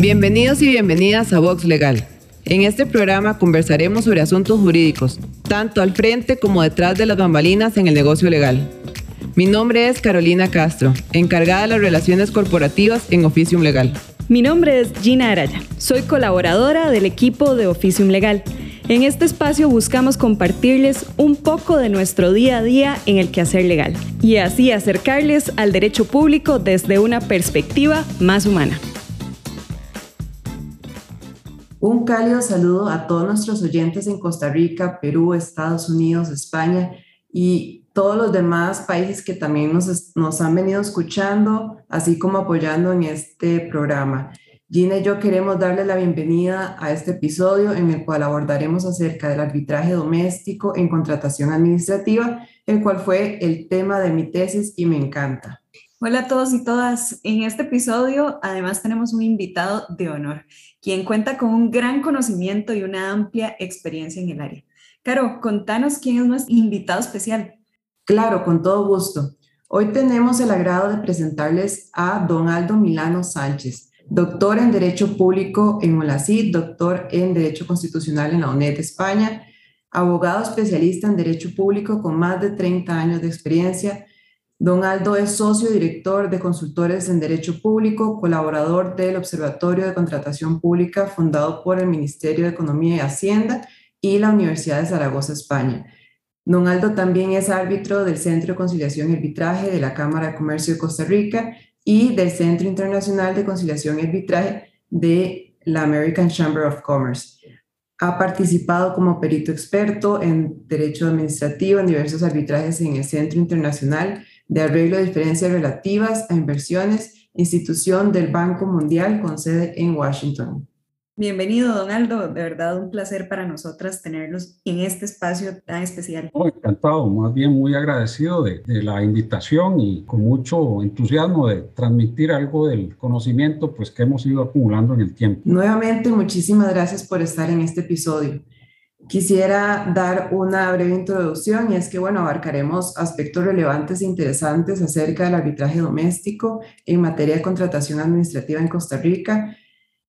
Bienvenidos y bienvenidas a Vox Legal. En este programa conversaremos sobre asuntos jurídicos, tanto al frente como detrás de las bambalinas en el negocio legal. Mi nombre es Carolina Castro, encargada de las relaciones corporativas en Oficium Legal. Mi nombre es Gina Araya, soy colaboradora del equipo de Oficium Legal. En este espacio buscamos compartirles un poco de nuestro día a día en el quehacer legal y así acercarles al derecho público desde una perspectiva más humana. Un cálido saludo a todos nuestros oyentes en Costa Rica, Perú, Estados Unidos, España y todos los demás países que también nos, nos han venido escuchando, así como apoyando en este programa. Gina y yo queremos darle la bienvenida a este episodio en el cual abordaremos acerca del arbitraje doméstico en contratación administrativa, el cual fue el tema de mi tesis y me encanta. Hola a todos y todas. En este episodio además tenemos un invitado de honor, quien cuenta con un gran conocimiento y una amplia experiencia en el área. Caro, contanos quién es nuestro invitado especial. Claro, con todo gusto. Hoy tenemos el agrado de presentarles a don Aldo Milano Sánchez doctor en Derecho Público en ULACID, doctor en Derecho Constitucional en la UNED España, abogado especialista en Derecho Público con más de 30 años de experiencia. Don Aldo es socio director de consultores en Derecho Público, colaborador del Observatorio de Contratación Pública fundado por el Ministerio de Economía y Hacienda y la Universidad de Zaragoza, España. Don Aldo también es árbitro del Centro de Conciliación y Arbitraje de la Cámara de Comercio de Costa Rica y del Centro Internacional de Conciliación y Arbitraje de la American Chamber of Commerce. Ha participado como perito experto en Derecho Administrativo en diversos arbitrajes en el Centro Internacional de Arreglo de Diferencias Relativas a Inversiones, institución del Banco Mundial con sede en Washington. Bienvenido, Donaldo. De verdad, un placer para nosotras tenerlos en este espacio tan especial. Oh, encantado, más bien muy agradecido de, de, la invitación y con mucho entusiasmo de transmitir algo del conocimiento pues, que hemos ido acumulando en el tiempo. Nuevamente, muchísimas gracias por estar en este episodio. Quisiera dar una breve introducción y es que, bueno, abarcaremos aspectos relevantes e interesantes acerca del arbitraje doméstico en materia de contratación administrativa en Costa Rica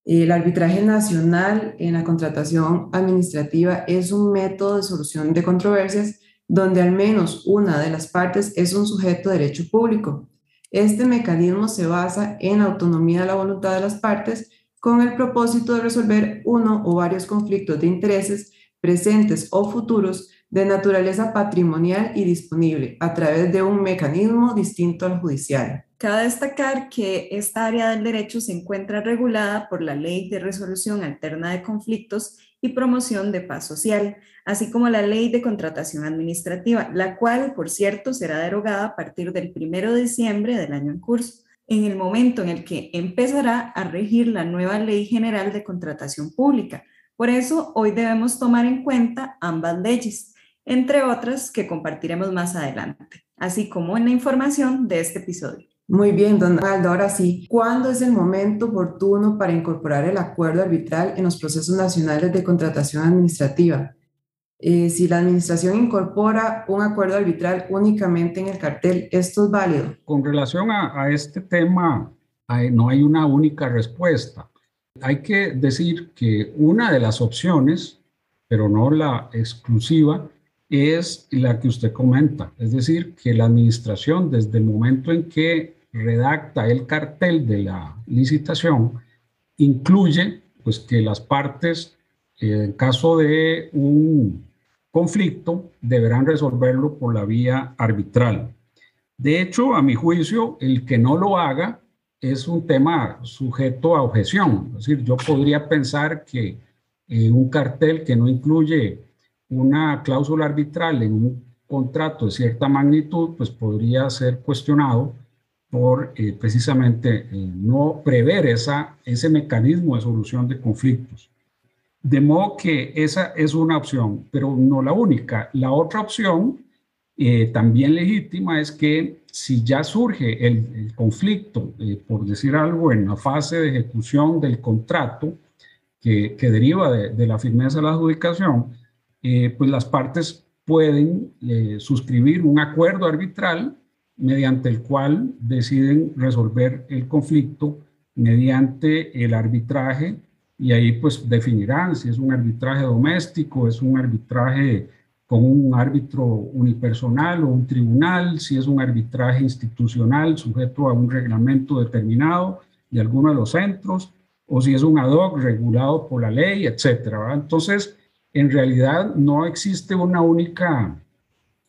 el arbitraje nacional en la contratación administrativa es un método de solución de controversias donde al menos una de las partes es un sujeto de derecho público. Este mecanismo se basa en autonomía de la voluntad de las partes con el propósito de resolver uno o varios conflictos de intereses presentes o futuros de naturaleza patrimonial y disponible a través de un mecanismo distinto al judicial. Cabe destacar que esta área del derecho se encuentra regulada por la Ley de Resolución Alterna de Conflictos y Promoción de Paz Social, así como la Ley de Contratación Administrativa, la cual, por cierto, será derogada a partir del 1 de diciembre del año en curso, en el momento en el que empezará a regir la nueva Ley General de Contratación Pública. Por eso, hoy debemos tomar en cuenta ambas leyes, entre otras que compartiremos más adelante, así como en la información de este episodio. Muy bien, don Aldo. Ahora sí, ¿cuándo es el momento oportuno para incorporar el acuerdo arbitral en los procesos nacionales de contratación administrativa? Eh, si la administración incorpora un acuerdo arbitral únicamente en el cartel, ¿esto es válido? Con relación a, a este tema, hay, no hay una única respuesta. Hay que decir que una de las opciones, pero no la exclusiva, es la que usted comenta, es decir, que la administración desde el momento en que redacta el cartel de la licitación incluye pues que las partes en caso de un conflicto deberán resolverlo por la vía arbitral. De hecho, a mi juicio, el que no lo haga es un tema sujeto a objeción. Es decir, yo podría pensar que eh, un cartel que no incluye una cláusula arbitral en un contrato de cierta magnitud, pues podría ser cuestionado por eh, precisamente eh, no prever esa, ese mecanismo de solución de conflictos. De modo que esa es una opción, pero no la única. La otra opción, también legítima, es que si ya surge el, conflicto, por decir algo, en la fase de ejecución del contrato, que, que deriva de, la firmeza de la adjudicación, pues las partes pueden suscribir un acuerdo arbitral mediante el cual deciden resolver el conflicto mediante el arbitraje y ahí pues definirán si es un arbitraje doméstico, es un arbitraje con un árbitro unipersonal o un tribunal, si es un arbitraje institucional sujeto a un reglamento determinado de alguno de los centros, o si es un ad hoc regulado por la ley, etcétera. Entonces, en realidad no existe una única,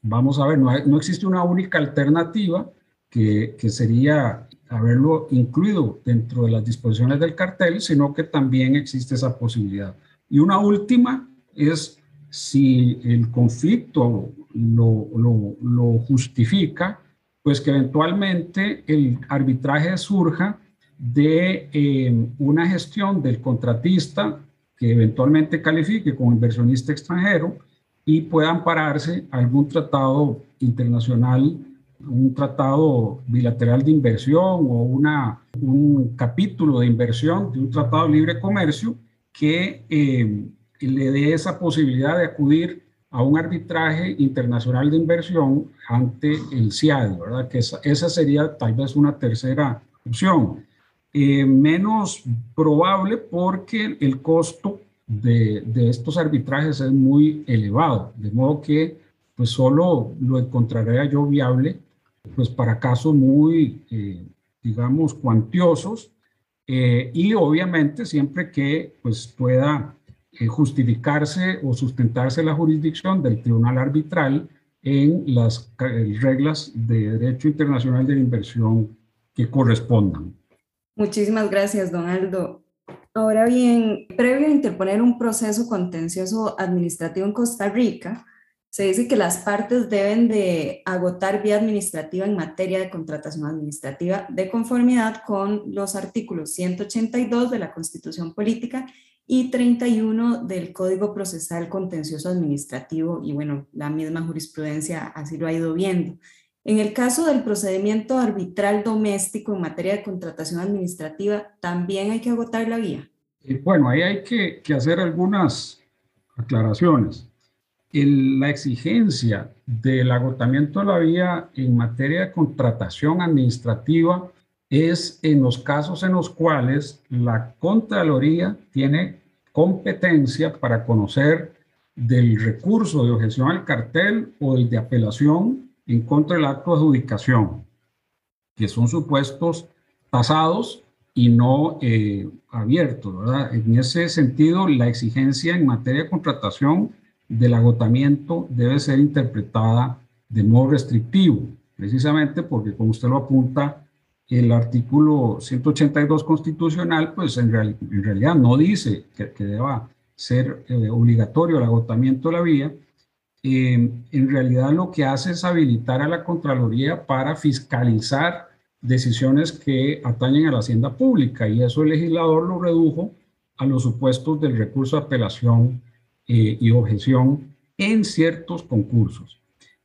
vamos a ver, no, existe una única alternativa que sería haberlo incluido dentro de las disposiciones del cartel, sino que también existe esa posibilidad. Y una última es si el conflicto lo, lo, justifica, pues que eventualmente el arbitraje surja de eh, una gestión del contratista que eventualmente califique como inversionista extranjero y pueda ampararse algún tratado internacional, un tratado bilateral de inversión o una, un capítulo de inversión de un tratado de libre comercio que eh, le dé esa posibilidad de acudir a un arbitraje internacional de inversión ante el CIAD, ¿verdad? Que esa, esa sería tal vez una tercera opción. Eh, menos probable porque el costo de, de, estos arbitrajes es muy elevado, de modo que pues solo lo encontraría yo viable pues para casos muy, eh, digamos, cuantiosos eh, y obviamente siempre que pues pueda justificarse o sustentarse la jurisdicción del tribunal arbitral en las eh, reglas de derecho internacional de inversión que correspondan. Muchísimas gracias, don Aldo. Ahora bien, previo a interponer un proceso contencioso administrativo en Costa Rica, se dice que las partes deben de agotar vía administrativa en materia de contratación administrativa de conformidad con los artículos 182 de la Constitución Política y 31 del Código Procesal Contencioso Administrativo, y bueno, la misma jurisprudencia así lo ha ido viendo. En el caso del procedimiento arbitral doméstico en materia de contratación administrativa, ¿también hay que agotar la vía? Eh, bueno, ahí hay que, que hacer algunas aclaraciones. El, la exigencia del agotamiento de la vía en materia de contratación administrativa es en los casos en los cuales la Contraloría tiene competencia para conocer del recurso de objeción al cartel o el de apelación en contra del acto de adjudicación, que son supuestos tasados y no eh, abiertos. ¿verdad? En ese sentido, la exigencia en materia de contratación del agotamiento debe ser interpretada de modo restrictivo, precisamente porque, como usted lo apunta, el artículo 182 constitucional, pues en, realidad no dice que, deba ser eh, obligatorio el agotamiento de la vía. Eh, en realidad lo que hace es habilitar a la Contraloría para fiscalizar decisiones que atañen a la hacienda pública y eso el legislador lo redujo a los supuestos del recurso de apelación eh, y objeción en ciertos concursos.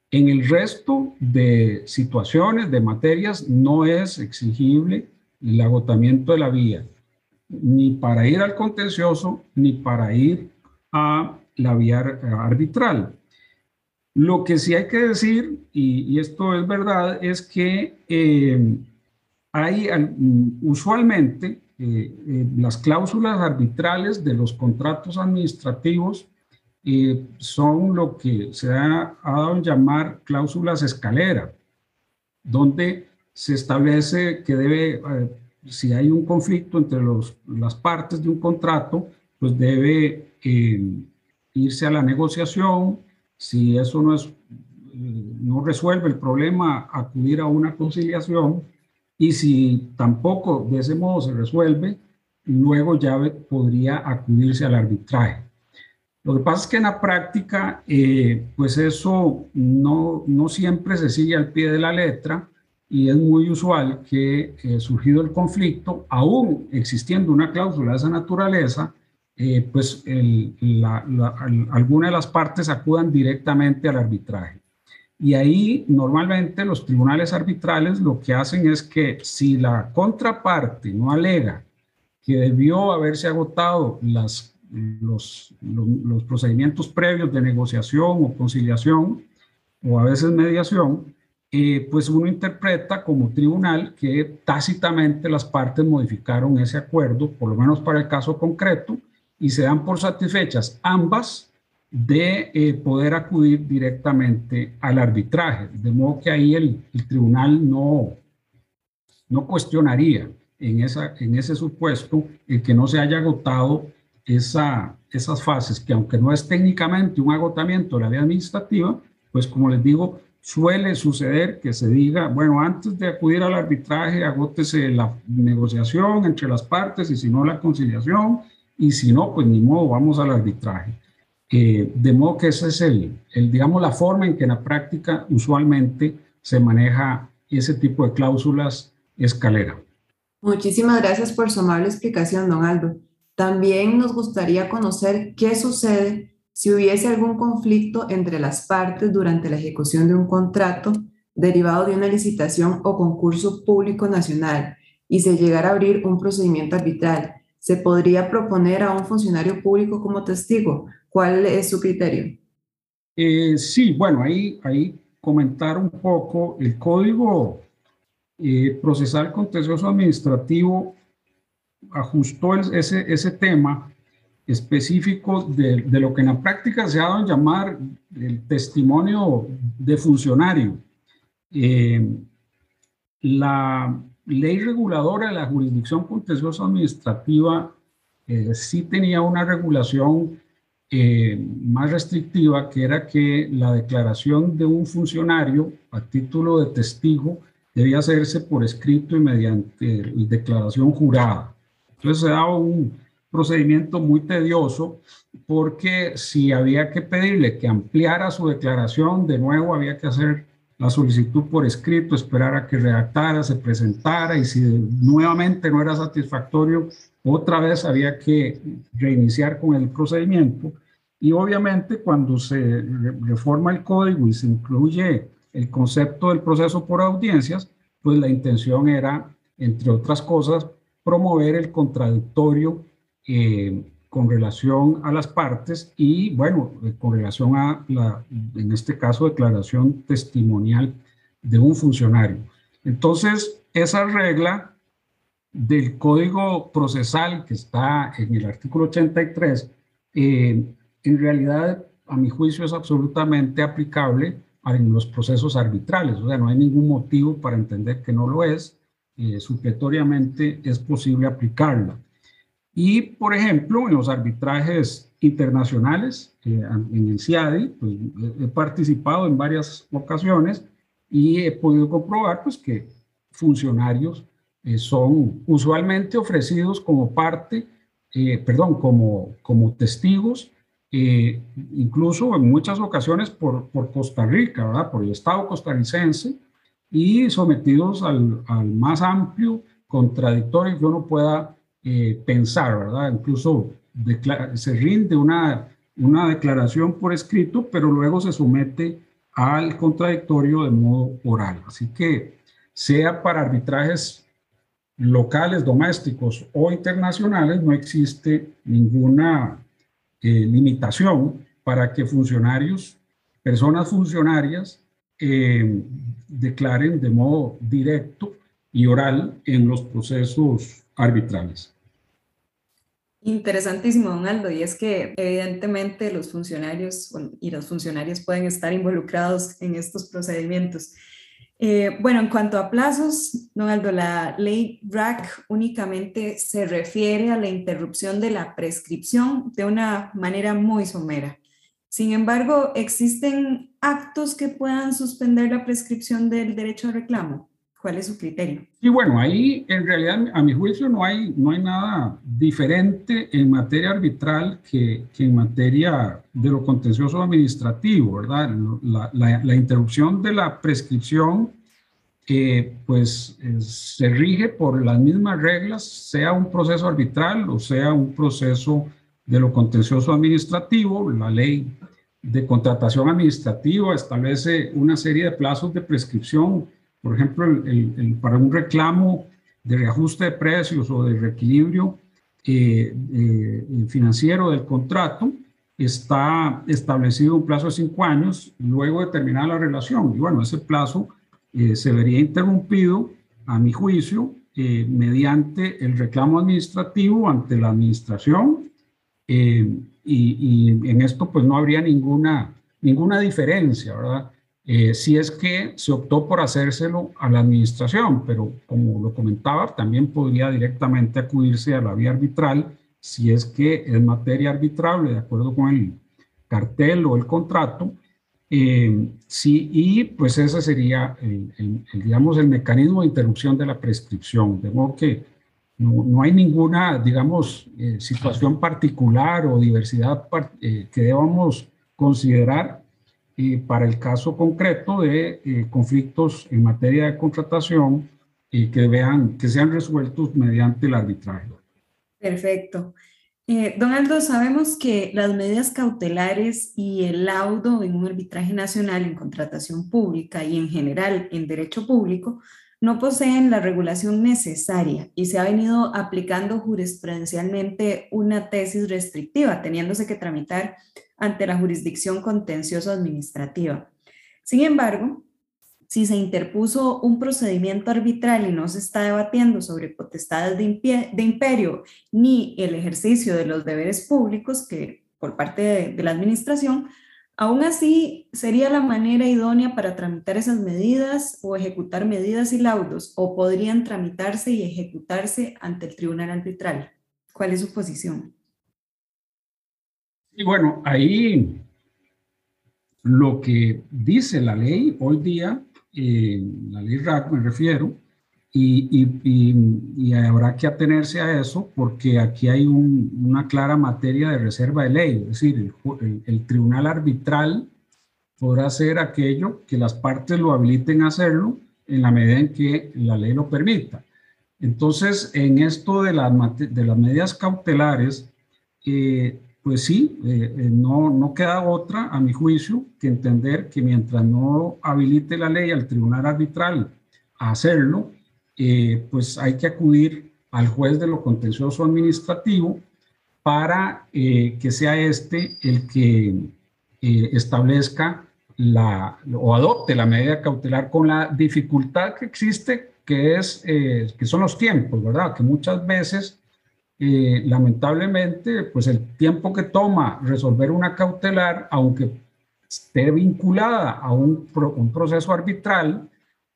En el resto de situaciones, de materias, no es exigible el agotamiento de la vía, ni para ir al contencioso, ni para ir a la vía arbitral. Lo que sí hay que decir, y, esto es verdad, es que eh, hay usualmente eh, eh, las cláusulas arbitrales de los contratos administrativos son lo que se ha, dado en llamar cláusulas escalera, donde se establece que debe, eh, si hay un conflicto entre los, las partes de un contrato, pues debe eh, irse a la negociación, si eso no, es, no resuelve el problema, acudir a una conciliación, y si tampoco de ese modo se resuelve, luego ya podría acudirse al arbitraje. Lo que pasa es que en la práctica, eh, pues eso no, no siempre se sigue al pie de la letra y es muy usual que eh, surgido el conflicto, aún existiendo una cláusula de esa naturaleza, eh, pues alguna de las partes acudan directamente al arbitraje. Y ahí normalmente los tribunales arbitrales lo que hacen es que si la contraparte no alega que debió haberse agotado las los, los, procedimientos previos de negociación o conciliación o a veces mediación, eh, pues uno interpreta como tribunal que tácitamente las partes modificaron ese acuerdo, por lo menos para el caso concreto, y se dan por satisfechas ambas de eh, poder acudir directamente al arbitraje. De modo que ahí el, tribunal no, no cuestionaría en, esa, en ese supuesto el que no se haya agotado esa, esas fases, que aunque no es técnicamente un agotamiento de la vía administrativa, pues como les digo, suele suceder que se diga, bueno, antes de acudir al arbitraje, agótese la negociación entre las partes y si no la conciliación, y si no, pues ni modo, vamos al arbitraje. Eh, de modo que esa es el, el, digamos, la forma en que en la práctica usualmente se maneja ese tipo de cláusulas escalera. Muchísimas gracias por su amable explicación, don Aldo. También nos gustaría conocer qué sucede si hubiese algún conflicto entre las partes durante la ejecución de un contrato derivado de una licitación o concurso público nacional y se llegara a abrir un procedimiento arbitral, ¿se podría proponer a un funcionario público como testigo? ¿Cuál es su criterio? Eh, sí, bueno, ahí, ahí comentar un poco el código eh, procesal contencioso administrativo ajustó ese, ese tema específico de, de, lo que en la práctica se ha dado a llamar el testimonio de funcionario. Eh, la ley reguladora de la jurisdicción contenciosa administrativa eh, sí tenía una regulación eh, más restrictiva, que era que la declaración de un funcionario a título de testigo debía hacerse por escrito y mediante declaración jurada. Entonces se daba un, procedimiento muy tedioso porque si había que pedirle que ampliara su declaración, de nuevo había que hacer la solicitud por escrito, esperar a que redactara, se presentara y si nuevamente no era satisfactorio, otra vez había que reiniciar con el procedimiento. Y obviamente cuando se reforma el código y se incluye el concepto del proceso por audiencias, pues la intención era, entre otras cosas, promover el contradictorio eh, con relación a las partes y, bueno, eh, con relación a la, en este caso, declaración testimonial de un funcionario. Entonces, esa regla del código procesal que está en el artículo 83, eh, en realidad, a mi juicio, es absolutamente aplicable en los procesos arbitrales. O sea, no hay ningún motivo para entender que no lo es. Supletoriamente es posible aplicarla. Y, por ejemplo, en los arbitrajes internacionales, eh, en el CIADI, pues, he participado en varias ocasiones y he podido comprobar pues, que funcionarios eh, son usualmente ofrecidos como parte, eh, perdón, como, como testigos, incluso en muchas ocasiones por, por Costa Rica, ¿verdad? por el Estado costarricense, y sometidos al, más amplio contradictorio que uno pueda eh, pensar, ¿verdad? Incluso se rinde una, una declaración por escrito, pero luego se somete al contradictorio de modo oral. Así que sea para arbitrajes locales, domésticos o internacionales, no existe ninguna eh, limitación para que funcionarios, personas funcionarias, eh, declaren de modo directo y oral en los procesos arbitrales. Interesantísimo, don Aldo, y es que evidentemente los funcionarios y los funcionarios pueden estar involucrados en estos procedimientos. Eh, bueno, en cuanto a plazos, don Aldo, la ley RAC únicamente se refiere a la interrupción de la prescripción de una manera muy somera. Sin embargo, ¿existen actos que puedan suspender la prescripción del derecho a reclamo? ¿Cuál es su criterio? Y bueno, ahí en realidad, a mi juicio, no hay, no hay nada diferente en materia arbitral que, en materia de lo contencioso administrativo, ¿verdad? La, interrupción de la prescripción, eh, pues se rige por las mismas reglas, sea un proceso arbitral o sea un proceso de lo contencioso administrativo. La ley de contratación administrativa establece una serie de plazos de prescripción por ejemplo, el, para un reclamo de reajuste de precios o de reequilibrio eh, eh, financiero del contrato, está establecido un plazo de cinco años luego de terminar la relación. Y bueno, ese plazo se vería interrumpido, a mi juicio, mediante el reclamo administrativo ante la administración y, y, en esto pues no habría ninguna, ninguna diferencia, ¿verdad? Eh, si es que se optó por hacérselo a la administración, pero como lo comentaba, también podría directamente acudirse a la vía arbitral si es que es materia arbitrable de acuerdo con el cartel o el contrato. Eh, sí, y pues ese sería, el, digamos, el mecanismo de interrupción de la prescripción. De modo que no, no hay ninguna, digamos, eh, situación particular o diversidad que debamos considerar para el caso concreto de eh, conflictos en materia de contratación y que vean que sean resueltos mediante el arbitraje. Perfecto. Eh, don Aldo, sabemos que las medidas cautelares y el laudo en un arbitraje nacional en contratación pública y en general en derecho público no poseen la regulación necesaria y se ha venido aplicando jurisprudencialmente una tesis restrictiva, teniéndose que tramitar ante la jurisdicción contencioso administrativa. Sin embargo, si se interpuso un procedimiento arbitral y no se está debatiendo sobre potestades de, imperio ni el ejercicio de los deberes públicos que por parte de, de la administración, aún así sería la manera idónea para tramitar esas medidas o ejecutar medidas y laudos o podrían tramitarse y ejecutarse ante el tribunal arbitral. ¿Cuál es su posición? Y bueno, ahí lo que dice la ley hoy día, eh, la ley RAC me refiero, y, y, habrá que atenerse a eso porque aquí hay una clara materia de reserva de ley, es decir, el, el, tribunal arbitral podrá hacer aquello que las partes lo habiliten a hacerlo en la medida en que la ley lo permita. Entonces, en esto de, de las medidas cautelares, eh, pues sí, eh, eh, no, no queda otra, a mi juicio, que entender que mientras no habilite la ley al tribunal arbitral a hacerlo, eh, pues hay que acudir al juez de lo contencioso administrativo para que sea este el que establezca la, o adopte la medida cautelar con la dificultad que existe, que, es, que son los tiempos, ¿verdad? Que muchas veces eh, lamentablemente, pues el tiempo que toma resolver una cautelar, aunque esté vinculada a un, un proceso arbitral,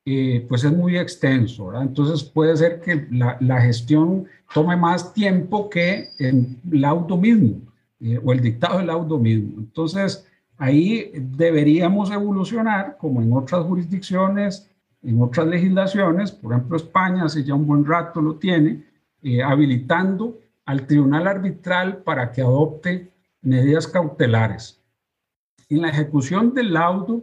eh, pues es muy extenso. Entonces puede ser que la, la gestión tome más tiempo que el laudo mismo eh, o el dictado del laudo mismo. Entonces ahí deberíamos evolucionar, como en otras jurisdicciones, en otras legislaciones, por ejemplo España hace ya un buen rato lo tiene, eh, habilitando al tribunal arbitral para que adopte medidas cautelares. En la ejecución del laudo,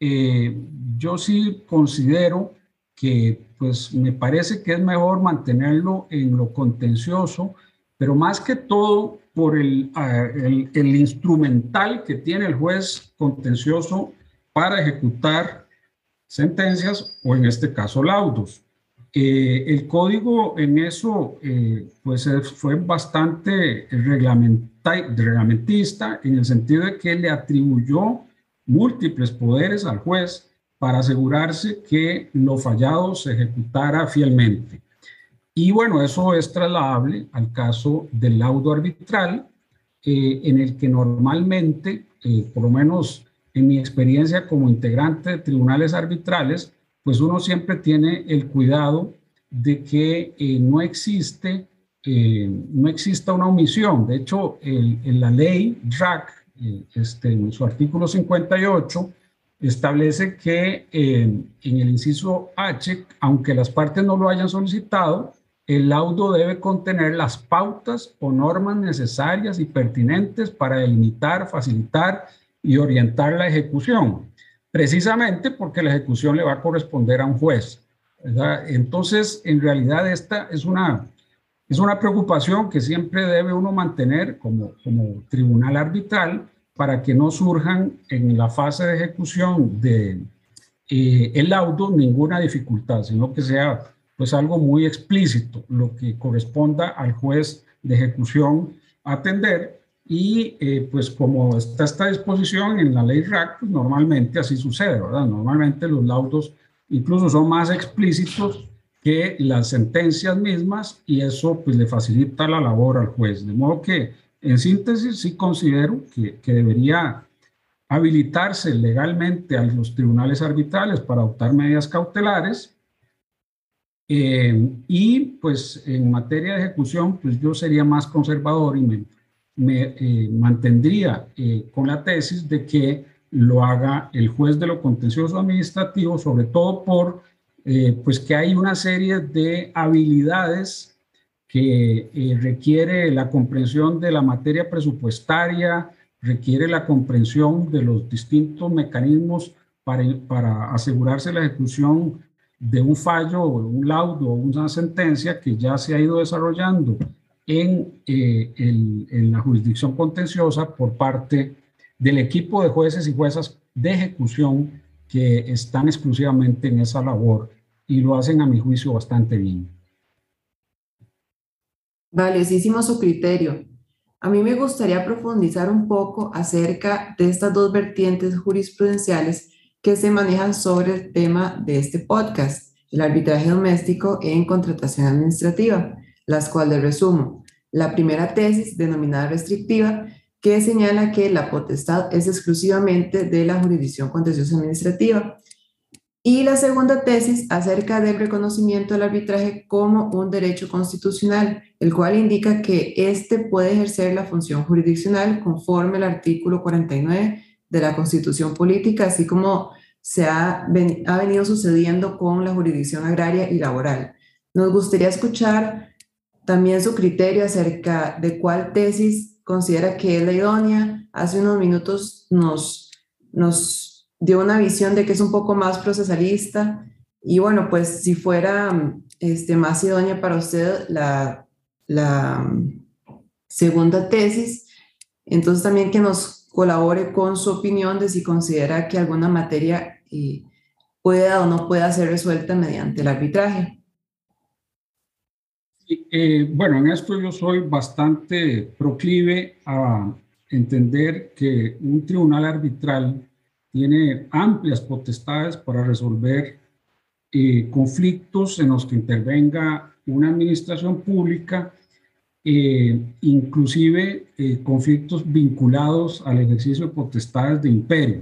eh, yo sí considero que pues me parece que es mejor mantenerlo en lo contencioso, pero más que todo por el, el, el, instrumental que tiene el juez contencioso para ejecutar sentencias o en este caso laudos. Eh, el código en eso eh, pues fue bastante reglamentista en el sentido de que le atribuyó múltiples poderes al juez para asegurarse que lo fallado se ejecutara fielmente. Y bueno, eso es trasladable al caso del laudo arbitral, eh, en el que normalmente, por lo menos en mi experiencia como integrante de tribunales arbitrales, pues uno siempre tiene el cuidado de que eh, no existe eh, no exista una omisión. De hecho, en la ley DRAC, eh, este, en su artículo 58, establece que en el inciso H, aunque las partes no lo hayan solicitado, el laudo debe contener las pautas o normas necesarias y pertinentes para delimitar, facilitar y orientar la ejecución precisamente porque la ejecución le va a corresponder a un juez. Entonces, en realidad esta es una, es una preocupación que siempre debe uno mantener como, como tribunal arbitral para que no surjan en la fase de ejecución de eh, el laudo ninguna dificultad, sino que sea pues algo muy explícito, lo que corresponda al juez de ejecución atender y eh, pues como está esta disposición en la ley RAC, pues normalmente así sucede, ¿verdad? Normalmente los laudos incluso son más explícitos que las sentencias mismas y eso pues le facilita la labor al juez. De modo que en síntesis sí considero que, que debería habilitarse legalmente a los tribunales arbitrales para adoptar medidas cautelares eh, y pues en materia de ejecución pues yo sería más conservador y me, me eh, mantendría eh, con la tesis de que lo haga el juez de lo contencioso administrativo, sobre todo por pues que hay una serie de habilidades que requiere la comprensión de la materia presupuestaria, requiere la comprensión de los distintos mecanismos para, asegurarse la ejecución de un fallo, un laudo una sentencia que ya se ha ido desarrollando en, eh, en la jurisdicción contenciosa por parte del equipo de jueces y juezas de ejecución que están exclusivamente en esa labor y lo hacen a mi juicio bastante bien. Valiosísimo su criterio. A mí me gustaría profundizar un poco acerca de estas dos vertientes jurisprudenciales que se manejan sobre el tema de este podcast, el arbitraje doméstico en contratación administrativa, las cuales resumo. La primera tesis, denominada restrictiva, que señala que la potestad es exclusivamente de la jurisdicción contenciosa administrativa y la segunda tesis acerca del reconocimiento del arbitraje como un derecho constitucional, el cual indica que éste puede ejercer la función jurisdiccional conforme al artículo 49 de la Constitución Política, así como se ha, ha venido sucediendo con la jurisdicción agraria y laboral. Nos gustaría escuchar también su criterio acerca de cuál tesis considera que es la idónea. Hace unos minutos nos, nos dio una visión de que es un poco más procesalista y bueno, pues si fuera este, más idónea para usted la, la segunda tesis, entonces también que nos colabore con su opinión de si considera que alguna materia eh, pueda o no pueda ser resuelta mediante el arbitraje. Eh, bueno, en esto yo soy bastante proclive a entender que un tribunal arbitral tiene amplias potestades para resolver eh, conflictos en los que intervenga una administración pública, eh, inclusive eh, conflictos vinculados al ejercicio de potestades de imperio.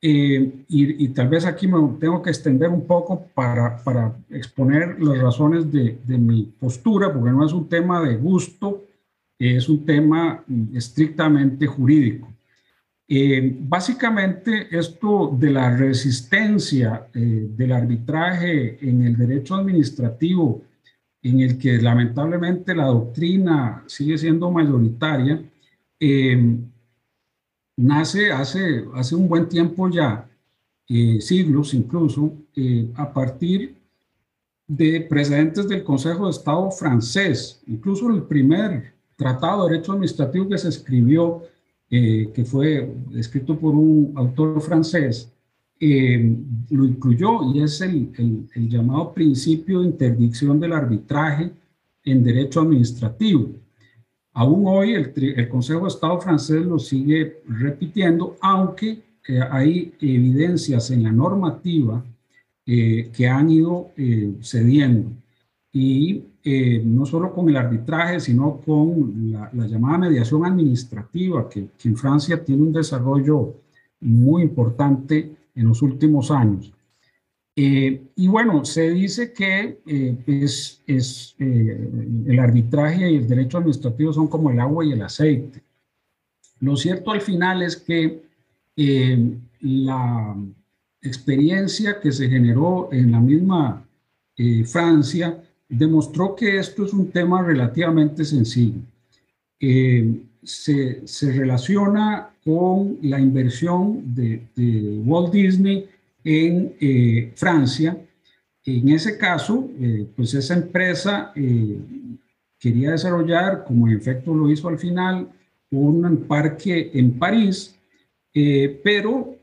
Y, tal vez aquí me tengo que extender un poco para, para exponer las razones de, de mi postura, porque no es un tema de gusto, es un tema estrictamente jurídico. Eh, básicamente, esto de la resistencia eh, del arbitraje en el derecho administrativo, en el que lamentablemente la doctrina sigue siendo mayoritaria, eh, nace hace, hace un buen tiempo ya, siglos incluso, a partir de precedentes del Consejo de Estado francés, incluso el primer tratado de derecho administrativo que se escribió eh, que fue escrito por un autor francés, eh, lo incluyó y es el, el, llamado principio de interdicción del arbitraje en derecho administrativo. Aún hoy el, el Consejo de Estado francés lo sigue repitiendo, aunque eh, hay evidencias en la normativa que han ido cediendo. Y eh, no solo con el arbitraje, sino con la, llamada mediación administrativa, que, en Francia tiene un desarrollo muy importante en los últimos años. Eh, y bueno, se dice que eh, es, es el arbitraje y el derecho administrativo son como el agua y el aceite. Lo cierto al final es que la experiencia que se generó en la misma Francia demostró que esto es un tema relativamente sencillo. Eh, se, se, relaciona con la inversión de, Walt Disney en eh, Francia. En ese caso, eh, pues esa empresa quería desarrollar, como en efecto lo hizo al final, un parque en París, pero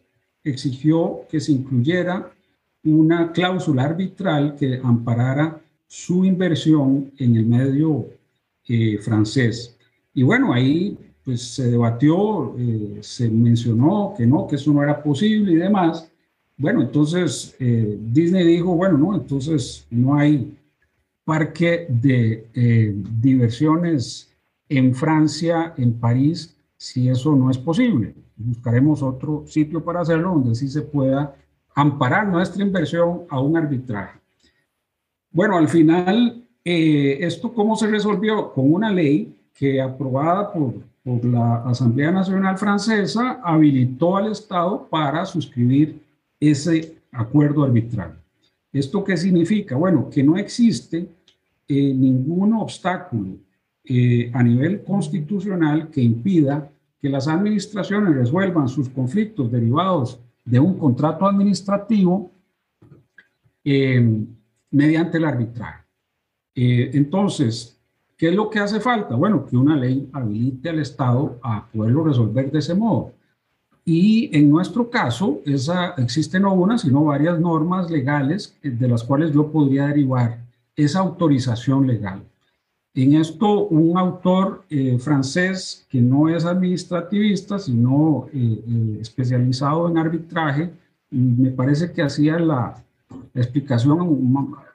exigió que se incluyera una cláusula arbitral que amparara su inversión en el medio eh, francés. Y bueno, ahí pues se debatió, eh, se mencionó que no, que eso no era posible y demás. bueno, entonces eh, Disney dijo, bueno, no, entonces no hay parque de diversiones en Francia, en París, si eso no es posible. Buscaremos otro sitio para hacerlo donde sí se pueda amparar nuestra inversión a un arbitraje. Bueno, al final, eh, ¿esto cómo se resolvió? Con una ley que aprobada por, por la Asamblea Nacional Francesa habilitó al Estado para suscribir ese acuerdo arbitral. ¿Esto qué significa? Bueno, que no existe eh, ningún obstáculo eh, a nivel constitucional que impida que las administraciones resuelvan sus conflictos derivados de un contrato administrativo eh, mediante el arbitraje. entonces, ¿qué es lo que hace falta? Bueno, que una ley habilite al Estado a poderlo resolver de ese modo. Y en nuestro caso, esa, existen no una, sino varias normas legales de las cuales yo podría derivar esa autorización legal. En esto, un autor eh, francés que no es administrativista, sino eh, eh, especializado en arbitraje, me parece que hacía la explicación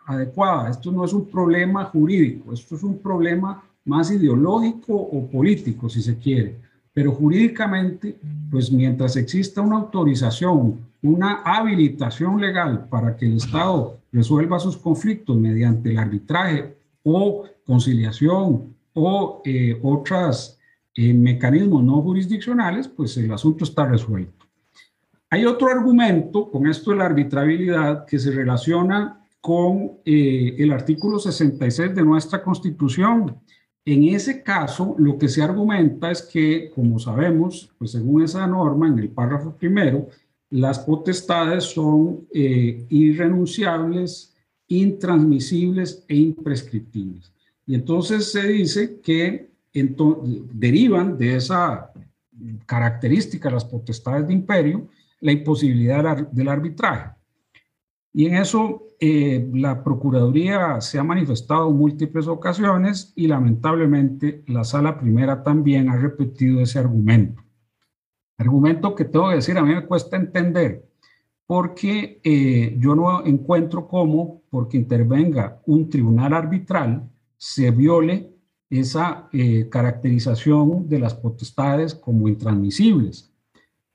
adecuada. Esto no es un problema jurídico, esto es un problema más ideológico o político, si se quiere pero jurídicamente, pues mientras exista una autorización, una habilitación legal para que el Estado resuelva sus conflictos mediante el arbitraje o conciliación o eh, otros eh, mecanismos no jurisdiccionales, pues el asunto está resuelto. Hay otro argumento con esto de la arbitrabilidad que se relaciona con eh, el artículo 66 de nuestra Constitución, en ese caso, lo que se argumenta es que, como sabemos, pues según esa norma, en el párrafo primero, las potestades son eh, irrenunciables, intransmisibles e imprescriptibles. Y entonces se dice que derivan de esa característica las potestades de imperio la imposibilidad del arbitraje. Y en eso eh, la Procuraduría se ha manifestado en múltiples ocasiones y lamentablemente la Sala Primera también ha repetido ese argumento. Argumento que tengo que decir, a mí me cuesta entender, porque eh, yo no encuentro cómo, porque intervenga un tribunal arbitral, se viole esa eh, caracterización de las potestades como intransmisibles.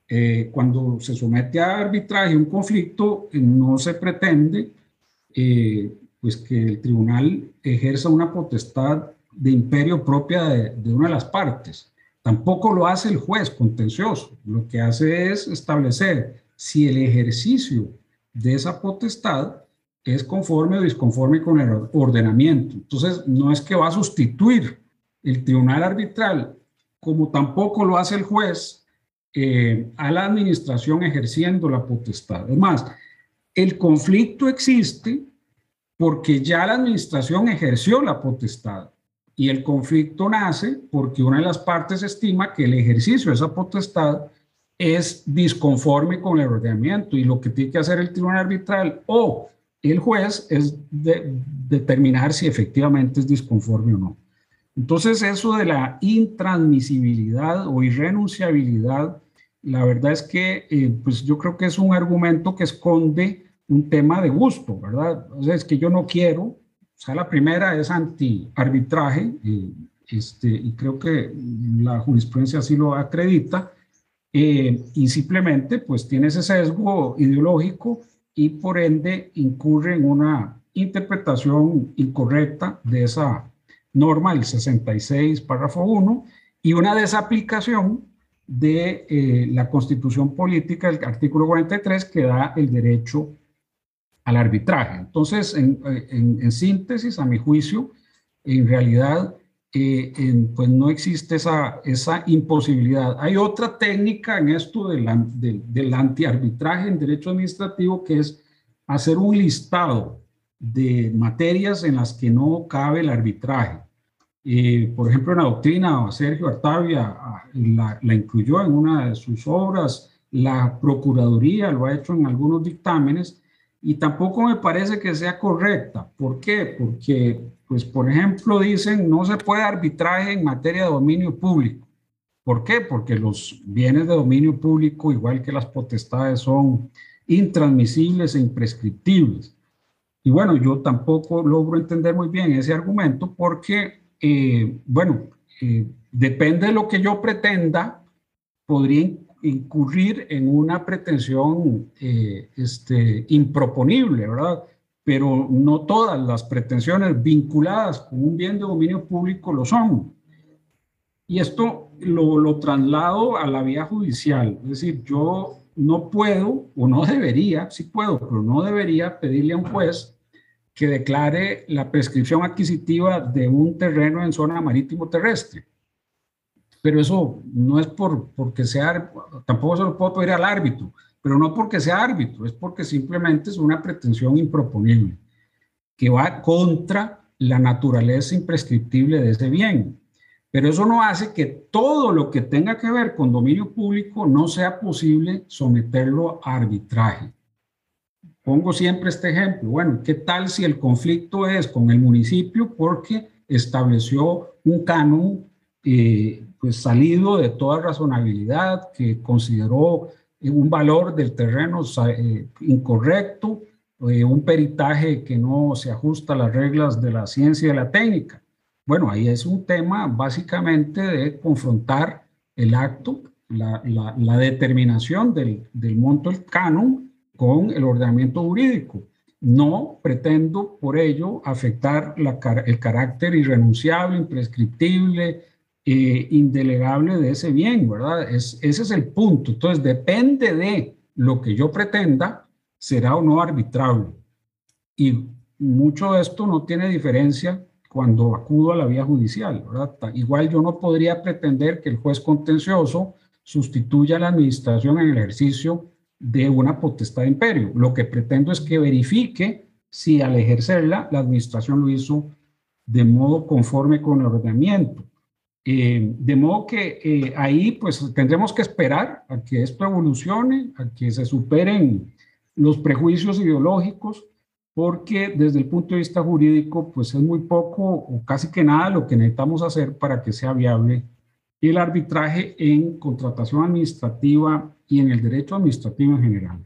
Eh, cuando se somete a arbitraje un conflicto, eh, no se pretende eh, pues que el tribunal ejerza una potestad de imperio propia de, de, una de las partes. Tampoco lo hace el juez contencioso. Lo que hace es establecer si el ejercicio de esa potestad es conforme o disconforme con el ordenamiento. Entonces, no es que va a sustituir el tribunal arbitral, como tampoco lo hace el juez eh, a la administración ejerciendo la potestad. Además, el conflicto existe porque ya la administración ejerció la potestad y el conflicto nace porque una de las partes estima que el ejercicio de esa potestad es disconforme con el ordenamiento y lo que tiene que hacer el tribunal arbitral o el juez es determinar si efectivamente es disconforme o no. Entonces eso de la intransmisibilidad o irrenunciabilidad la verdad es que eh, pues yo creo que es un argumento que esconde un tema de gusto, ¿verdad? O sea, es que yo no quiero, o sea, la primera es anti-arbitraje, y, este, y creo que la jurisprudencia así lo acredita, eh, y simplemente pues tiene ese sesgo ideológico y por ende incurre en una interpretación incorrecta de esa norma, el 66, párrafo 1, y una desaplicación de eh, la constitución política, el artículo 43, que da el derecho al arbitraje. Entonces, en, en, síntesis, a mi juicio, en realidad, eh, pues no existe esa, esa imposibilidad. Hay otra técnica en esto del, del, del antiarbitraje en derecho administrativo, que es hacer un listado de materias en las que no cabe el arbitraje por ejemplo, en la doctrina, Sergio Artavia ah, la, la, incluyó en una de sus obras, la Procuraduría lo ha hecho en algunos dictámenes y tampoco me parece que sea correcta. ¿Por qué? Porque, pues, por ejemplo, dicen no se puede arbitraje en materia de dominio público. ¿Por qué? Porque los bienes de dominio público, igual que las potestades, son intransmisibles e imprescriptibles. Y bueno, yo tampoco logro entender muy bien ese argumento porque, eh, bueno, eh, depende de lo que yo pretenda, podría incurrir en una pretensión eh, este, improponible, ¿verdad? Pero no todas las pretensiones vinculadas con un bien de dominio público lo son. Y esto lo, lo traslado a la vía judicial. Es decir, yo no puedo o no debería, sí puedo, pero no debería pedirle a un juez que declare la prescripción adquisitiva de un terreno en zona marítimo terrestre pero eso no es por, porque sea, tampoco se lo puedo pedir al árbitro, pero no porque sea árbitro, es porque simplemente es una pretensión improponible, que va contra la naturaleza imprescriptible de ese bien. Pero eso no hace que todo lo que tenga que ver con dominio público no sea posible someterlo a arbitraje. Pongo siempre este ejemplo. Bueno, ¿qué tal si el conflicto es con el municipio porque estableció un canon eh, pues salido de toda razonabilidad, que consideró un valor del terreno eh, incorrecto, eh, un peritaje que no se ajusta a las reglas de la ciencia y de la técnica. Bueno, ahí es un tema básicamente de confrontar el acto, la, la, determinación del, del, monto del canon con el ordenamiento jurídico. No pretendo por ello afectar el carácter irrenunciable, imprescriptible, eh, indelegable de ese bien, ¿verdad? Es, ese es el punto. Entonces, depende de lo que yo pretenda, será o no arbitrable. Y mucho de esto no tiene diferencia cuando acudo a la vía judicial, ¿verdad? Igual yo no podría pretender que el juez contencioso sustituya a la administración en el ejercicio de una potestad de imperio. Lo que pretendo es que verifique si al ejercerla la administración lo hizo de modo conforme con el ordenamiento. Eh, de modo que eh, ahí pues tendremos que esperar a que esto evolucione, a que se superen los prejuicios ideológicos, porque desde el punto de vista jurídico pues es muy poco o casi que nada lo que necesitamos hacer para que sea viable el arbitraje en contratación administrativa y en el derecho administrativo en general.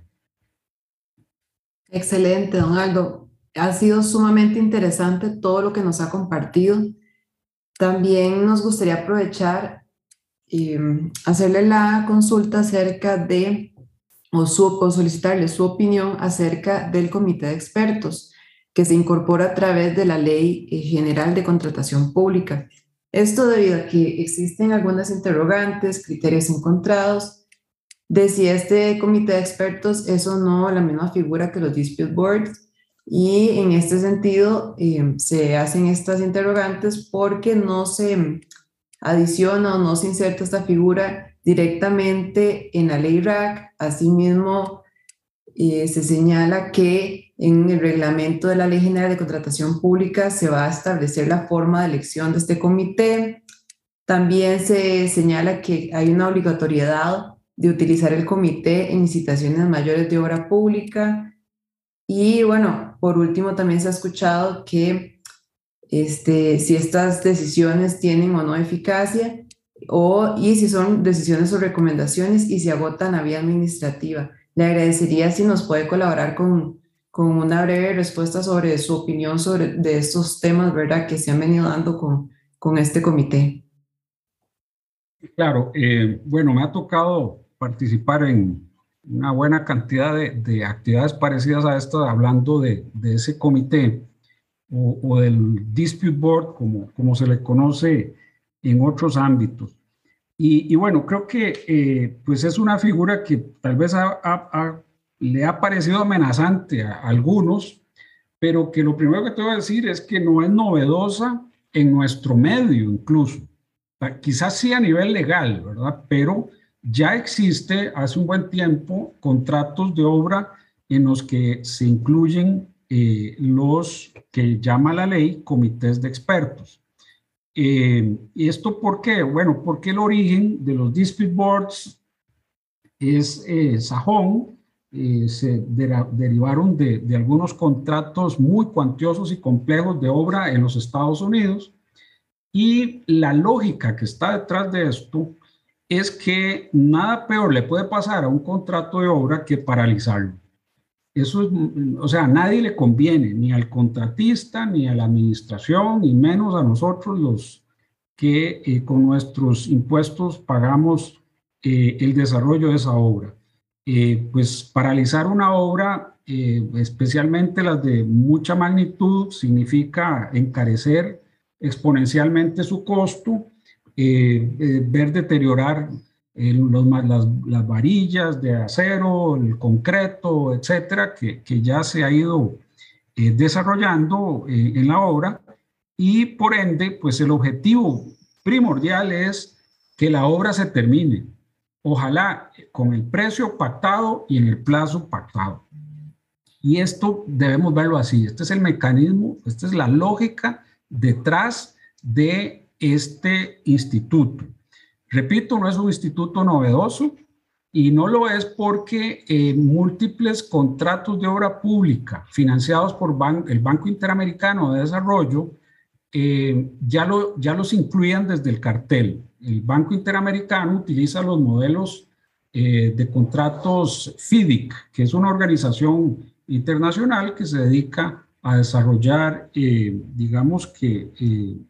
Excelente, don Aldo. Ha sido sumamente interesante todo lo que nos ha compartido. También nos gustaría aprovechar y em, hacerle la consulta acerca de, o, o solicitarle su opinión acerca del comité de expertos que se incorpora a través de la Ley eh, General de Contratación Pública. Esto debido a que existen algunas interrogantes, criterios encontrados, de si este comité de expertos es o no la misma figura que los dispute boards y en este sentido eh, se hacen estas interrogantes porque no se adiciona o no se inserta esta figura directamente en la ley RAC. Asimismo, eh, se señala que en el reglamento de la Ley General de Contratación Pública se va a establecer la forma de elección de este comité. También se señala que hay una obligatoriedad de utilizar el comité en licitaciones mayores de obra pública y bueno, por último también se ha escuchado que este, si estas decisiones tienen o no eficacia o, y si son decisiones o recomendaciones y se agotan a vía administrativa. Le agradecería si nos puede colaborar con, con una breve respuesta sobre su opinión sobre de estos temas, ¿verdad?, que se han venido dando con, con este comité. Claro, eh, bueno, me ha tocado participar en, una buena cantidad de, actividades parecidas a esto, hablando de, ese comité o, del dispute board, como, como se le conoce en otros ámbitos. Y, bueno, creo que eh, pues es una figura que tal vez le ha parecido amenazante a, algunos, pero que lo primero que te voy a decir es que no es novedosa en nuestro medio incluso. Quizás sí a nivel legal, ¿verdad? Pero ya existe hace un buen tiempo contratos de obra en los que se incluyen eh, los que llama la ley comités de expertos. Eh, ¿Y esto por qué? Bueno, porque el origen de los dispute boards es eh, sajón, se derivaron de, de, algunos contratos muy cuantiosos y complejos de obra en los Estados Unidos y la lógica que está detrás de esto es que nada peor le puede pasar a un contrato de obra que paralizarlo. Eso, o sea, a nadie le conviene, ni al contratista, ni a la administración, ni menos a nosotros los que eh, con nuestros impuestos pagamos eh, el desarrollo de esa obra. Eh, pues paralizar una obra, especialmente las de mucha magnitud, significa encarecer exponencialmente su costo, ver deteriorar los, las, las, varillas de acero, el concreto, etcétera, que, que ya se ha ido eh, desarrollando eh, en la obra y por ende, pues el objetivo primordial es que la obra se termine, ojalá con el precio pactado y en el plazo pactado. Y esto debemos verlo así, este es el mecanismo, esta es la lógica detrás de este instituto. Repito, no es un instituto novedoso y no lo es porque eh, múltiples contratos de obra pública financiados por el Banco Interamericano de Desarrollo eh, ya, lo, ya los incluían desde el cartel. El Banco Interamericano utiliza los modelos eh, de contratos FIDIC, que es una organización internacional que se dedica a desarrollar, digamos que,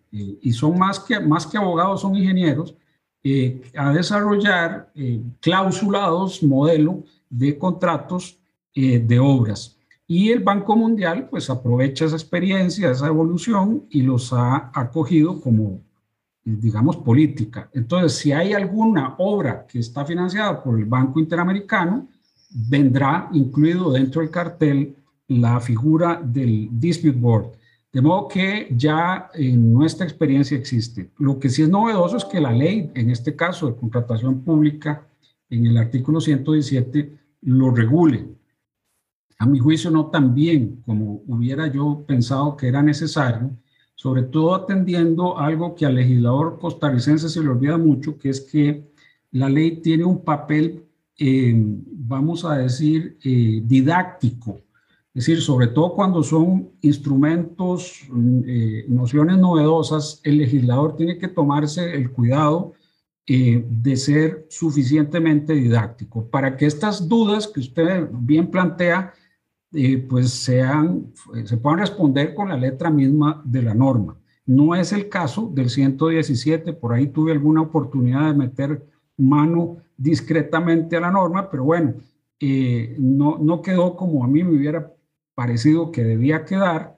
y son más que, más que abogados, son ingenieros, eh, a desarrollar eh, clausulados modelo de contratos eh, de obras. Y el Banco Mundial pues aprovecha esa experiencia, esa evolución y los ha acogido como, digamos, política. Entonces, si hay alguna obra que está financiada por el Banco Interamericano, vendrá incluido dentro del cartel la figura del Dispute Board. De modo que ya en nuestra experiencia existe. Lo que sí es novedoso es que la ley, en este caso de contratación pública, en el artículo 117, lo regule. A mi juicio no tan bien como hubiera yo pensado que era necesario, sobre todo atendiendo algo que al legislador costarricense se le olvida mucho, que es que la ley tiene un papel, eh, vamos a decir, eh, didáctico es decir, sobre todo cuando son instrumentos, eh, nociones novedosas, el legislador tiene que tomarse el cuidado eh, de ser suficientemente didáctico para que estas dudas que usted bien plantea, eh, pues sean, se puedan responder con la letra misma de la norma. No es el caso del 117, por ahí tuve alguna oportunidad de meter mano discretamente a la norma, pero bueno, no, no quedó como a mí me hubiera parecido que debía quedar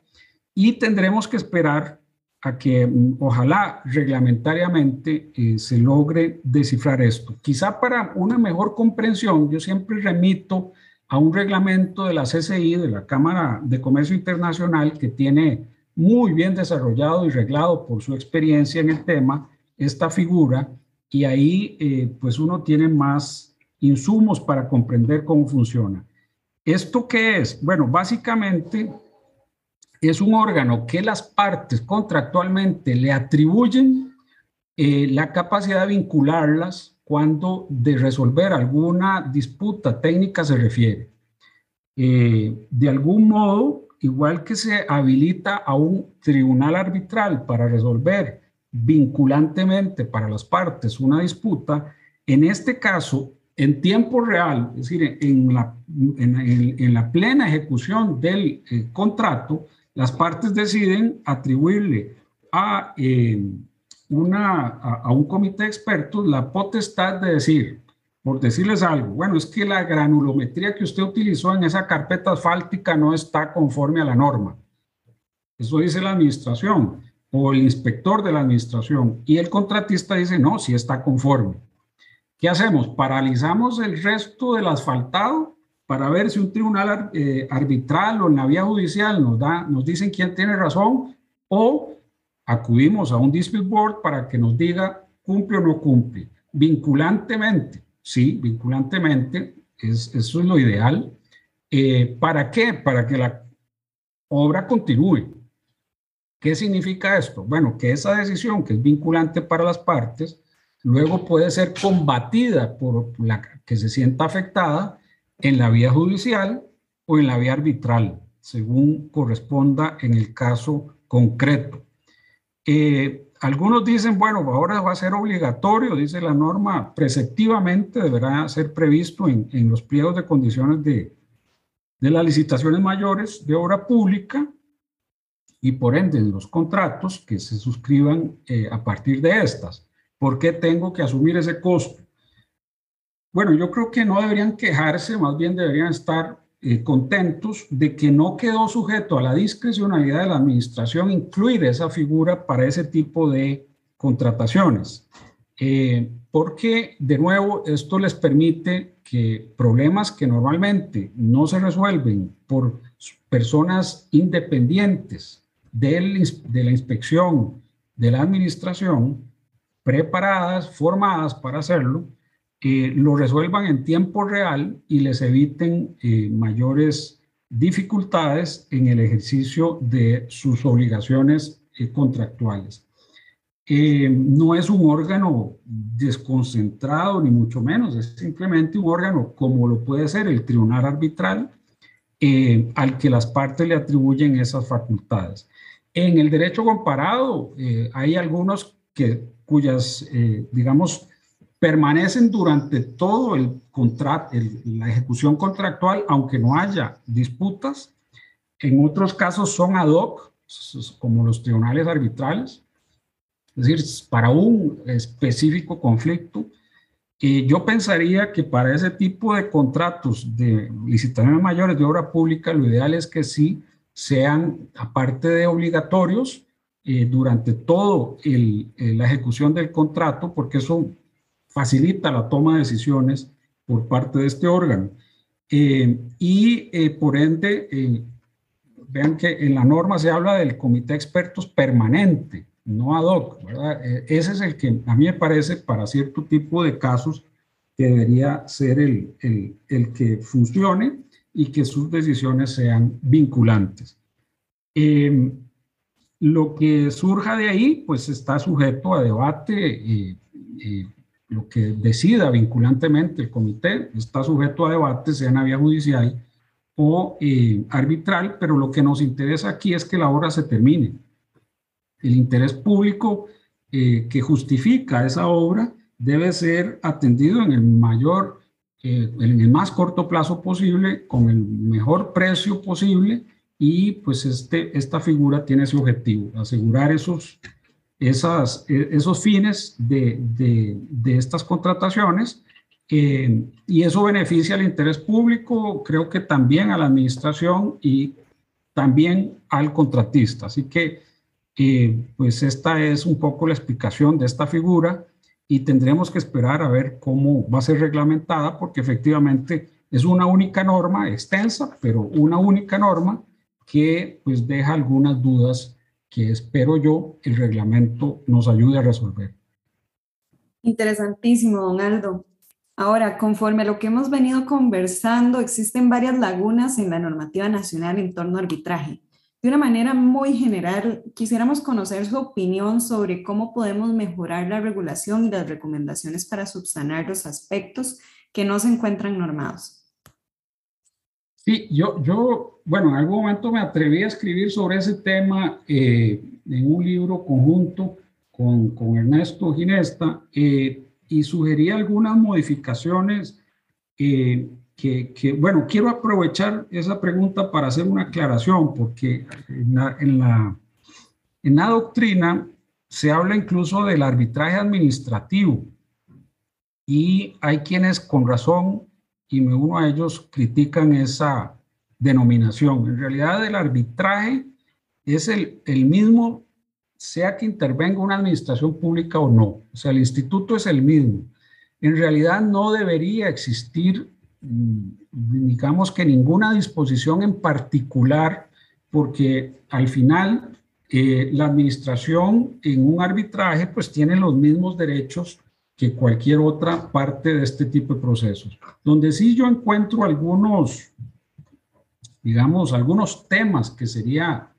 y tendremos que esperar a que mm, ojalá reglamentariamente eh, se logre descifrar esto. Quizá para una mejor comprensión, yo siempre remito a un reglamento de la CCI, de la Cámara de Comercio Internacional, que tiene muy bien desarrollado y reglado por su experiencia en el tema esta figura, y ahí eh, pues uno tiene más insumos para comprender cómo funciona. ¿Esto qué es? Bueno, básicamente es un órgano que las partes contractualmente le atribuyen eh, la capacidad de vincularlas cuando de resolver alguna disputa técnica se refiere. Eh, de algún modo, igual que se habilita a un tribunal arbitral para resolver vinculantemente para las partes una disputa, en este caso en tiempo real, es decir, en la, en, la plena ejecución del eh, contrato, las partes deciden atribuirle a, eh, una, a, un comité de expertos la potestad de decir, por decirles algo, bueno, es que la granulometría que usted utilizó en esa carpeta asfáltica no está conforme a la norma. Eso dice la administración o el inspector de la administración. Y el contratista dice, no, sí está conforme. ¿Qué hacemos? Paralizamos el resto del asfaltado para ver si un tribunal eh, arbitral o en la vía judicial nos, da, nos dicen quién tiene razón o acudimos a un dispute board para que nos diga cumple o no cumple. Vinculantemente, sí, vinculantemente, es, eso es lo ideal. Eh, ¿Para qué? Para que la obra continúe. ¿Qué significa esto? Bueno, que esa decisión que es vinculante para las partes luego puede ser combatida por la que se sienta afectada en la vía judicial o en la vía arbitral, según corresponda en el caso concreto. Eh, algunos dicen, bueno, ahora va a ser obligatorio, dice la norma, preceptivamente deberá ser previsto en, los pliegos de condiciones de, de las licitaciones mayores de obra pública y por ende en los contratos que se suscriban eh, a partir de estas. ¿Por qué tengo que asumir ese costo? Bueno, yo creo que no deberían quejarse, más bien deberían estar eh, contentos de que no quedó sujeto a la discrecionalidad de la administración incluir esa figura para ese tipo de contrataciones. Eh, porque, de nuevo, esto les permite que problemas que normalmente no se resuelven por personas independientes de la inspección de la administración, preparadas, formadas para hacerlo, eh, lo resuelvan en tiempo real y les eviten eh, mayores dificultades en el ejercicio de sus obligaciones eh, contractuales. no es un órgano desconcentrado, ni mucho menos, es simplemente un órgano como lo puede ser el tribunal arbitral, al que las partes le atribuyen esas facultades. En el derecho comparado eh, hay algunos que, cuyas, eh, digamos, permanecen durante todo el contrato, la ejecución contractual, aunque no haya disputas. En otros casos son ad hoc, como los tribunales arbitrales, es decir, para un específico conflicto. Eh, yo pensaría que para ese tipo de contratos de licitaciones mayores de obra pública, lo ideal es que sí sean, aparte de obligatorios, eh, durante todo eh, la ejecución del contrato, porque eso facilita la toma de decisiones por parte de este órgano. Eh, y por ende, vean que en la norma se habla del comité de expertos permanente, no ad hoc, ¿verdad? ese es el que a mí me parece para cierto tipo de casos que debería ser el, el, el que funcione y que sus decisiones sean vinculantes. Em, lo que surja de ahí, pues está sujeto a debate. lo que decida vinculantemente el comité está sujeto a debate, sea en vía judicial o eh, arbitral, pero lo que nos interesa aquí es que la obra se termine. El interés público eh, que justifica esa obra debe ser atendido en el mayor eh, en el más corto plazo posible, con el mejor precio posible y pues este, esta figura tiene ese objetivo, asegurar esos, esas, e, esos fines de, de, de estas contrataciones eh, y eso beneficia al interés público, creo que también a la administración y también al contratista. Así que eh, pues esta es un poco la explicación de esta figura y tendremos que esperar a ver cómo va a ser reglamentada, porque efectivamente es una única norma extensa, pero una única norma que pues deja algunas dudas que espero yo el reglamento nos ayude a resolver. Interesantísimo, don Aldo. Ahora, conforme a lo que hemos venido conversando, existen varias lagunas en la normativa nacional en torno al arbitraje. De una manera muy general, quisiéramos conocer su opinión sobre cómo podemos mejorar la regulación y las recomendaciones para subsanar los aspectos que no se encuentran normados. Sí, yo, yo, bueno, en algún momento me atreví a escribir sobre ese tema eh, en un libro conjunto con, con Ernesto Ginesta eh, y sugerí algunas modificaciones eh, que, bueno, quiero aprovechar esa pregunta para hacer una aclaración, porque en la, en la, en la doctrina se habla incluso del arbitraje administrativo y hay quienes con razón, y me uno a ellos, critican esa denominación. En realidad el arbitraje es el, el mismo, sea que intervenga una administración pública o no. O sea, el instituto es el mismo. En realidad no debería existir Mm, digamos que ninguna disposición en particular, porque al final eh, la administración en un arbitraje pues tiene los mismos derechos que cualquier otra parte de este tipo de procesos. Donde sí yo encuentro algunos, digamos, algunos temas que sería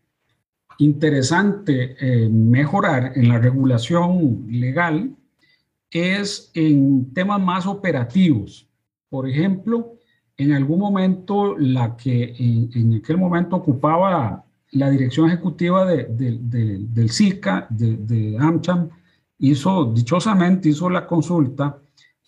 interesante eh, mejorar en la regulación legal es en temas más operativos. Por ejemplo, en algún momento la que en, aquel momento ocupaba la dirección ejecutiva del SICA, de, AmCham, hizo, dichosamente hizo la consulta,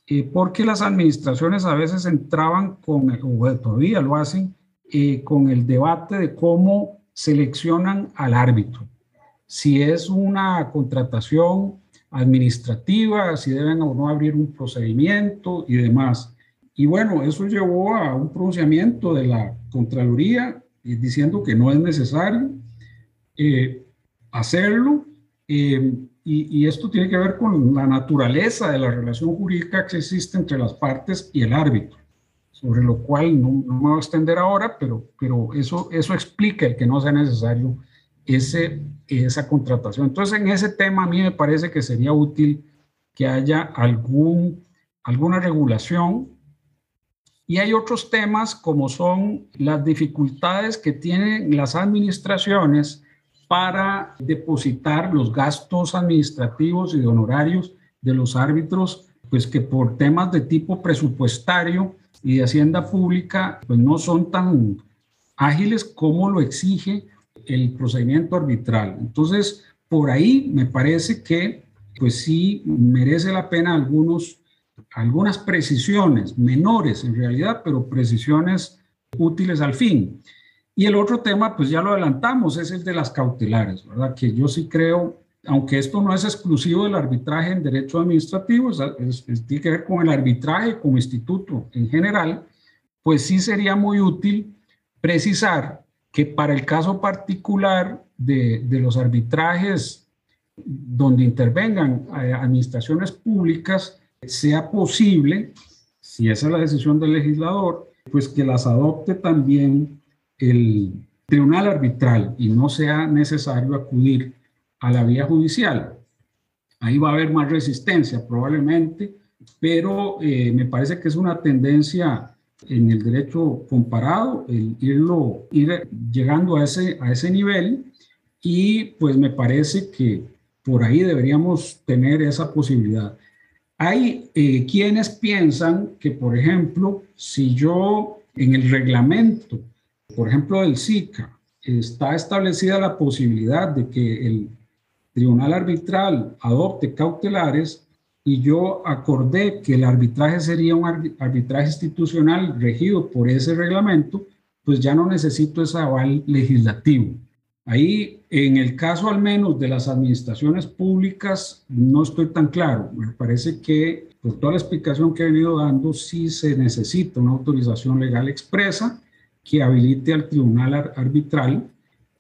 eh, porque las administraciones a veces entraban con, o todavía lo hacen, eh, con el debate de cómo seleccionan al árbitro. Si es una contratación administrativa, si deben o no abrir un procedimiento y demás. Y bueno, eso llevó a un pronunciamiento de la Contraloría eh, diciendo que no es necesario eh, hacerlo. Eh, y, esto tiene que ver con la naturaleza de la relación jurídica que existe entre las partes y el árbitro, sobre lo cual no, no me voy a extender ahora, pero, pero eso, eso explica el que no sea necesario ese, esa contratación. Entonces, en ese tema a mí me parece que sería útil que haya algún, alguna regulación. Y hay otros temas como son las dificultades que tienen las administraciones para depositar los gastos administrativos y de honorarios de los árbitros, pues que por temas de tipo presupuestario y de hacienda pública, pues no son tan ágiles como lo exige el procedimiento arbitral. Entonces, por ahí me parece que, pues sí, merece la pena algunos, algunas precisiones, menores en realidad, pero precisiones útiles al fin. Y el otro tema, pues ya lo adelantamos, es el de las cautelares, ¿verdad? Que yo sí creo, aunque esto no es exclusivo del arbitraje en derecho administrativo, es, tiene que ver con el arbitraje como instituto en general, pues sí sería muy útil precisar que para el caso particular de, de los arbitrajes donde intervengan eh, administraciones públicas, sea posible, si esa es la decisión del legislador, pues que las adopte también el tribunal arbitral y no sea necesario acudir a la vía judicial. Ahí va a haber más resistencia probablemente, pero eh, me parece que es una tendencia en el derecho comparado, el irlo, ir llegando a ese, a ese nivel y pues me parece que por ahí deberíamos tener esa posibilidad. Hay eh, quienes piensan que, por ejemplo, si yo en el reglamento, por ejemplo, del SICA, está establecida la posibilidad de que el tribunal arbitral adopte cautelares, y yo acordé que el arbitraje sería un arbitraje institucional regido por ese reglamento, pues ya no necesito ese aval legislativo. Ahí, en el caso al menos de las administraciones públicas, no estoy tan claro. Me parece que, por toda la explicación que he venido dando, sí se necesita una autorización legal expresa que habilite al tribunal arbitral.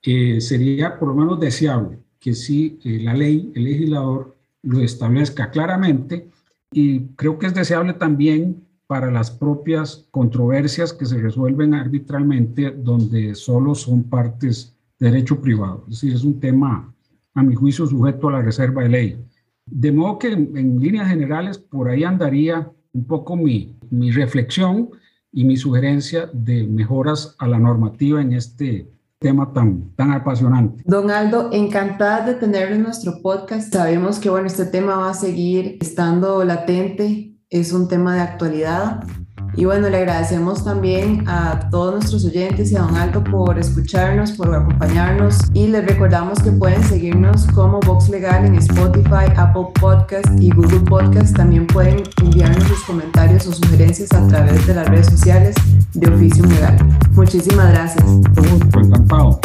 que sería por lo menos deseable que sí eh, la ley, el legislador, lo establezca claramente y creo que es deseable también para las propias controversias que se resuelven arbitralmente donde solo son partes de derecho privado. Es decir, es un tema, a mi juicio, sujeto a la reserva de ley. De modo que en, líneas generales por ahí andaría un poco mi, mi reflexión y mi sugerencia de mejoras a la normativa en este tema tan, tan apasionante. Don Aldo, encantada de tenerlo en nuestro podcast. Sabemos que bueno, este tema va a seguir estando latente, es un tema de actualidad. Y bueno, le agradecemos también a todos nuestros oyentes y a Don Aldo por escucharnos, por acompañarnos y les recordamos que pueden seguirnos como Vox Legal en Spotify, Apple Podcast y Google Podcast. También pueden enviarnos sus comentarios o sugerencias a través de las redes sociales de Oficio Legal. Muchísimas gracias. Encantado.